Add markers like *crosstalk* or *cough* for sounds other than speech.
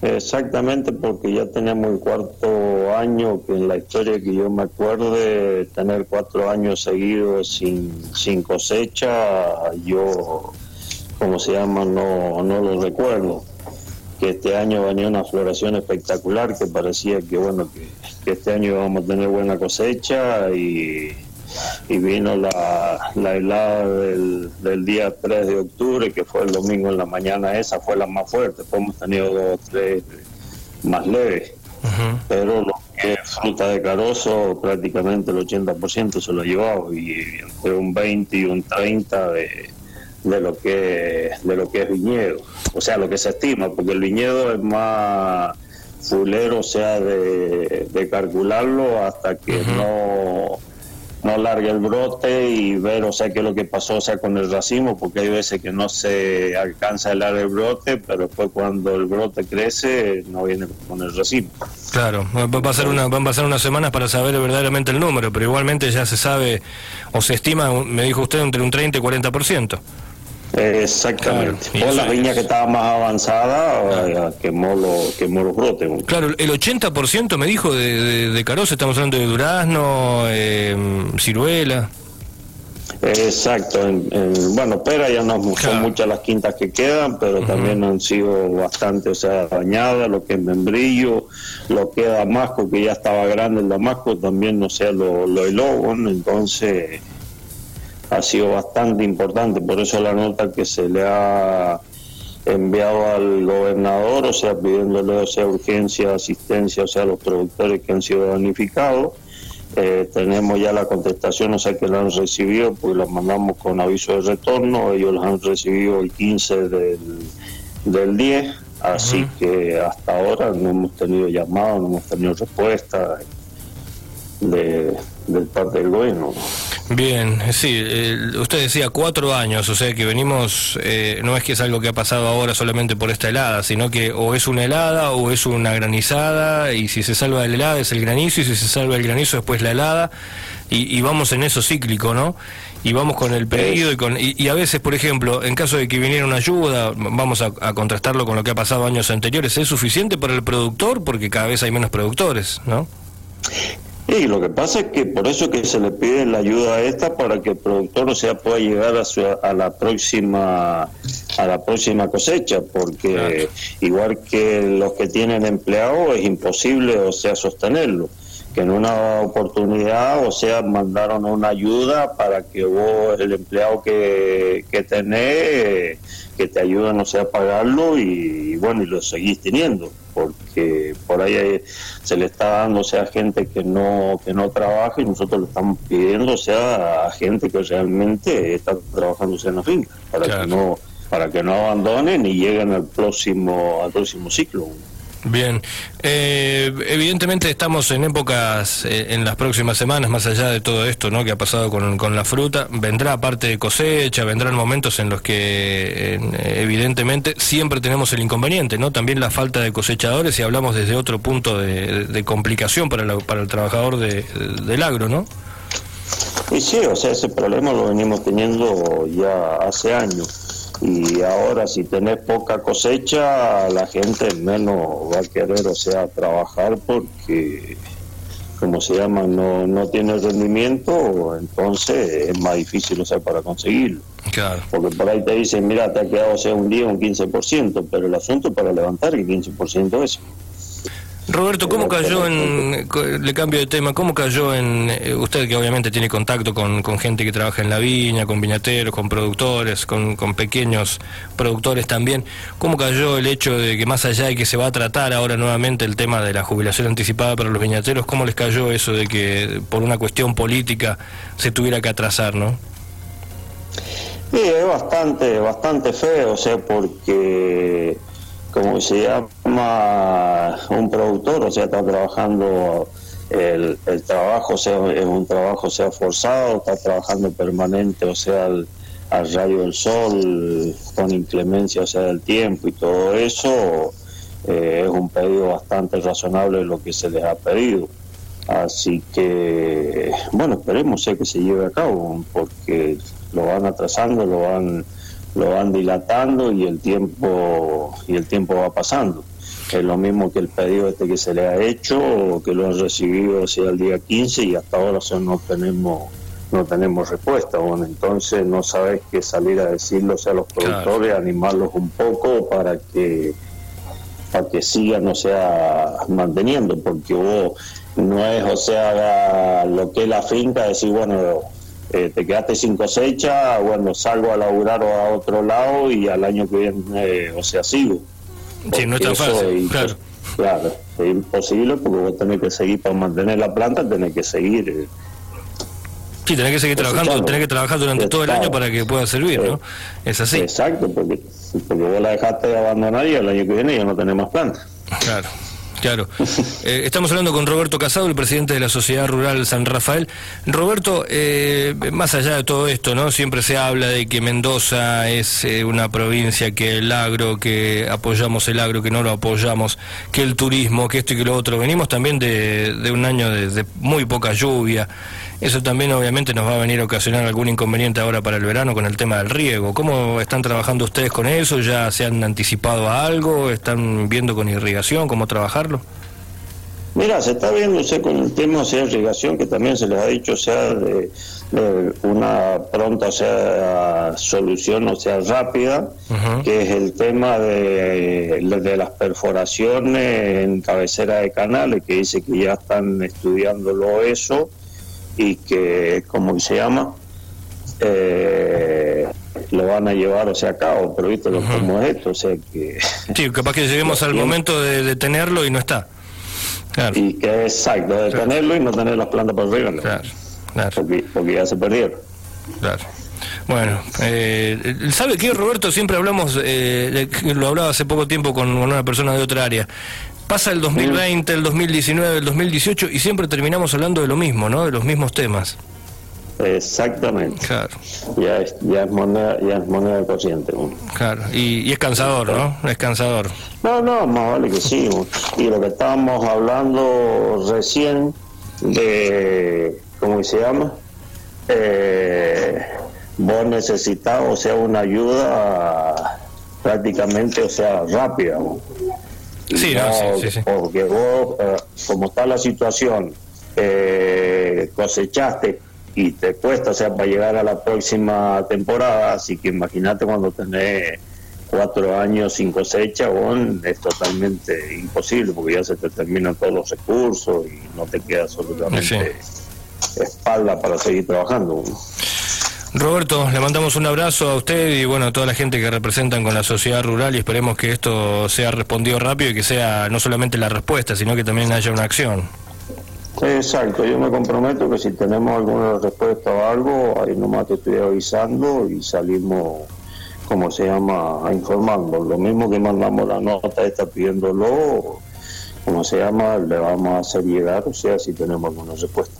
Exactamente, porque ya tenemos el cuarto año que en la historia que yo me acuerde, tener cuatro años seguidos sin, sin cosecha, yo, como se llama, no, no lo recuerdo. Que este año venía una floración espectacular, que parecía que, bueno, que, que este año íbamos a tener buena cosecha y y vino la, la helada del, del, día 3 de octubre, que fue el domingo en la mañana, esa fue la más fuerte, hemos tenido dos o tres más leves, pero lo que es fruta de carozo, prácticamente el 80% se lo ha llevado, y entre un 20 y un 30 de, de lo que de lo que es viñedo, o sea, lo que se estima, porque el viñedo es más fulero, o sea, de, de calcularlo hasta que no no largue el brote y ver, o sea, qué es lo que pasó, o sea, con el racimo, porque hay veces que no se alcanza el el brote, pero después cuando el brote crece, no viene con el racimo. Claro, va a pasar una, van a pasar unas semanas para saber verdaderamente el número, pero igualmente ya se sabe, o se estima, me dijo usted, entre un 30 y 40%. Exactamente. Claro. la viña que estaba más avanzada quemó, los brotes. Claro, el 80% me dijo de, de, carozo, estamos hablando de durazno, eh, ciruela. Exacto, bueno, pera ya no son muchas las quintas que quedan, pero también han sido bastante, o sea, dañadas, lo que es membrillo, lo que es damasco, que ya estaba grande el damasco, también, no sé, lo, lo entonces ha sido bastante importante, por eso la nota que se le ha enviado al gobernador, o sea, pidiéndole o sea, urgencia, asistencia, o sea, a los productores que han sido damnificados. Eh, tenemos ya la contestación, o sea, que la han recibido, pues la mandamos con aviso de retorno, ellos la han recibido el 15 del, del 10, así que hasta ahora no hemos tenido llamado, no hemos tenido respuesta de, del parte del gobierno. Bien, sí, usted decía cuatro años, o sea que venimos, eh, no es que es algo que ha pasado ahora solamente por esta helada, sino que o es una helada o es una granizada, y si se salva la helada es el granizo, y si se salva el granizo después la helada, y, vamos en eso cíclico, ¿no? Y vamos con el pedido y, con, y, a veces, por ejemplo, en caso de que viniera una ayuda, vamos a contrastarlo con lo que ha pasado años anteriores, ¿es suficiente para el productor? Porque cada vez hay menos productores, ¿no? Y lo que pasa es que por eso que se le pide la ayuda esta para que el productor o sea pueda llegar a, a la próxima a la próxima cosecha, porque igual que los que tienen empleado es imposible o sea sostenerlo. Que en una oportunidad, o sea, mandaron una ayuda para que vos, el empleado que, que tenés, que te ayuden, o sea, a pagarlo y, bueno, y lo seguís teniendo, porque por ahí se le está dando, o sea, a gente que no, que no trabaja y nosotros le estamos pidiendo, o sea, a gente que realmente está trabajando en la finca, para que no para que no abandonen y lleguen al próximo al próximo ciclo. Bien, eh, evidentemente estamos en épocas, eh, en las próximas semanas, más allá de todo esto ¿no? que ha pasado con, con la fruta, vendrá parte de cosecha, vendrán momentos en los que evidentemente siempre tenemos el inconveniente, ¿no? También la falta de cosechadores y hablamos desde otro punto de, complicación para, para el trabajador de, del agro, ¿no? Y sí, o sea, ese problema lo venimos teniendo ya hace años y ahora si tenés poca cosecha la gente menos va a querer o sea trabajar porque como se llama no no tiene rendimiento entonces es más difícil o sea para conseguirlo claro. porque por ahí te dicen mira te ha quedado o sea un día un 15% pero el asunto para levantar el 15% es Roberto, ¿cómo cayó en, le cambio de tema, cómo cayó en, eh, usted que obviamente tiene contacto con, gente que trabaja en la viña, con viñateros, con productores, con, pequeños productores también, cómo cayó el hecho de que más allá de que se va a tratar ahora nuevamente el tema de la jubilación anticipada para los viñateros, cómo les cayó eso de que por una cuestión política se tuviera que atrasar, no? Sí, es bastante, bastante feo, o sea, porque como se llama un productor, o sea, está trabajando el, trabajo, sea, es un trabajo sea forzado, está trabajando permanente, o sea, al, rayo del sol, con inclemencia, o sea, del tiempo y todo eso, eh, es un pedido bastante razonable lo que se les ha pedido. Así que, bueno, esperemos que se lleve a cabo, porque lo van atrasando, lo van lo van dilatando y el tiempo y el tiempo va pasando. Es lo mismo que el pedido este que se le ha hecho, que lo han recibido hacia el día 15 y hasta ahora no tenemos no tenemos respuesta. Bueno, entonces no sabes qué salir a decirlo a los productores, animarlos un poco para que para que sigan, o sea, manteniendo, porque vos no es, o sea, lo que es la finca, decir, bueno, eh, te quedaste sin cosecha, bueno, salgo a laburar o a otro lado y al año que viene, o sea, sigo. Sí, no es tan fácil, claro. Claro, es imposible porque vos tenés que seguir para mantener la planta, tenés que seguir. Eh, sí, tenés que seguir trabajando, tenés que trabajar durante todo el año para que pueda servir, ¿no? Es así. Exacto, porque, porque vos la dejaste abandonar y el año que viene ya no tenés más planta. Claro. Claro. *laughs* Eh, estamos hablando con Roberto Casado, el presidente de la Sociedad Rural San Rafael. Roberto, eh, más allá de todo esto, ¿no? Siempre se habla de que Mendoza es eh, una provincia que el agro, que apoyamos el agro, que no lo apoyamos, que el turismo, que esto y que lo otro. Venimos también de, de un año de muy poca lluvia. Eso también obviamente nos va a venir a ocasionar algún inconveniente ahora para el verano con el tema del riego. ¿Cómo están trabajando ustedes con eso? ¿Ya se han anticipado a algo? ¿Están viendo con irrigación cómo Mira, se está viendo con el tema de irrigación que también se les ha dicho, o sea, de, una pronta o sea, solución, o sea, rápida, que es el tema de, de las perforaciones en cabecera de canales, que dice que ya están estudiándolo eso y que, como se llama, eh, lo van a llevar o sea, a cabo, pero viste lo como es esto, o sea que... Sí, capaz que lleguemos *laughs* al momento de, tenerlo y no está. Y que es exacto, de tenerlo y no tener las plantas por arriba. Claro, claro. Porque, ya se perdieron. Claro. Bueno, eh, ¿sabe qué, Roberto? Siempre hablamos, eh, lo hablaba hace poco tiempo con una persona de otra área. Pasa el 2020, el 2019, el 2018 y siempre terminamos hablando de lo mismo, ¿no? De los mismos temas. Exactamente. Claro. Ya es, ya es moneda, ya es moneda corriente. Claro. Y, es cansador, ¿no? Es cansador. No, no, más vale que sí. Y lo que estábamos hablando recién de, ¿cómo se llama? Eh, vos necesitas, o sea, una ayuda prácticamente, o sea, rápida. Sí, sí, sí, Porque vos, eh, como está la situación, eh, cosechaste y te cuesta, o sea, para llegar a la próxima temporada, así que imagínate cuando tenés cuatro años sin cosecha, bon, es totalmente imposible porque ya se te terminan todos los recursos y no te queda absolutamente espalda para seguir trabajando. Roberto, le mandamos un abrazo a usted y bueno a toda la gente que representan con la sociedad rural y esperemos que esto sea respondido rápido y que sea no solamente la respuesta, sino que también haya una acción. Exacto, yo me comprometo que si tenemos alguna respuesta o algo, ahí nomás te estoy avisando y salimos, como se llama, informando. Lo mismo que mandamos la nota, está pidiéndolo, como se llama, le vamos a hacer llegar, o sea, si tenemos alguna respuesta.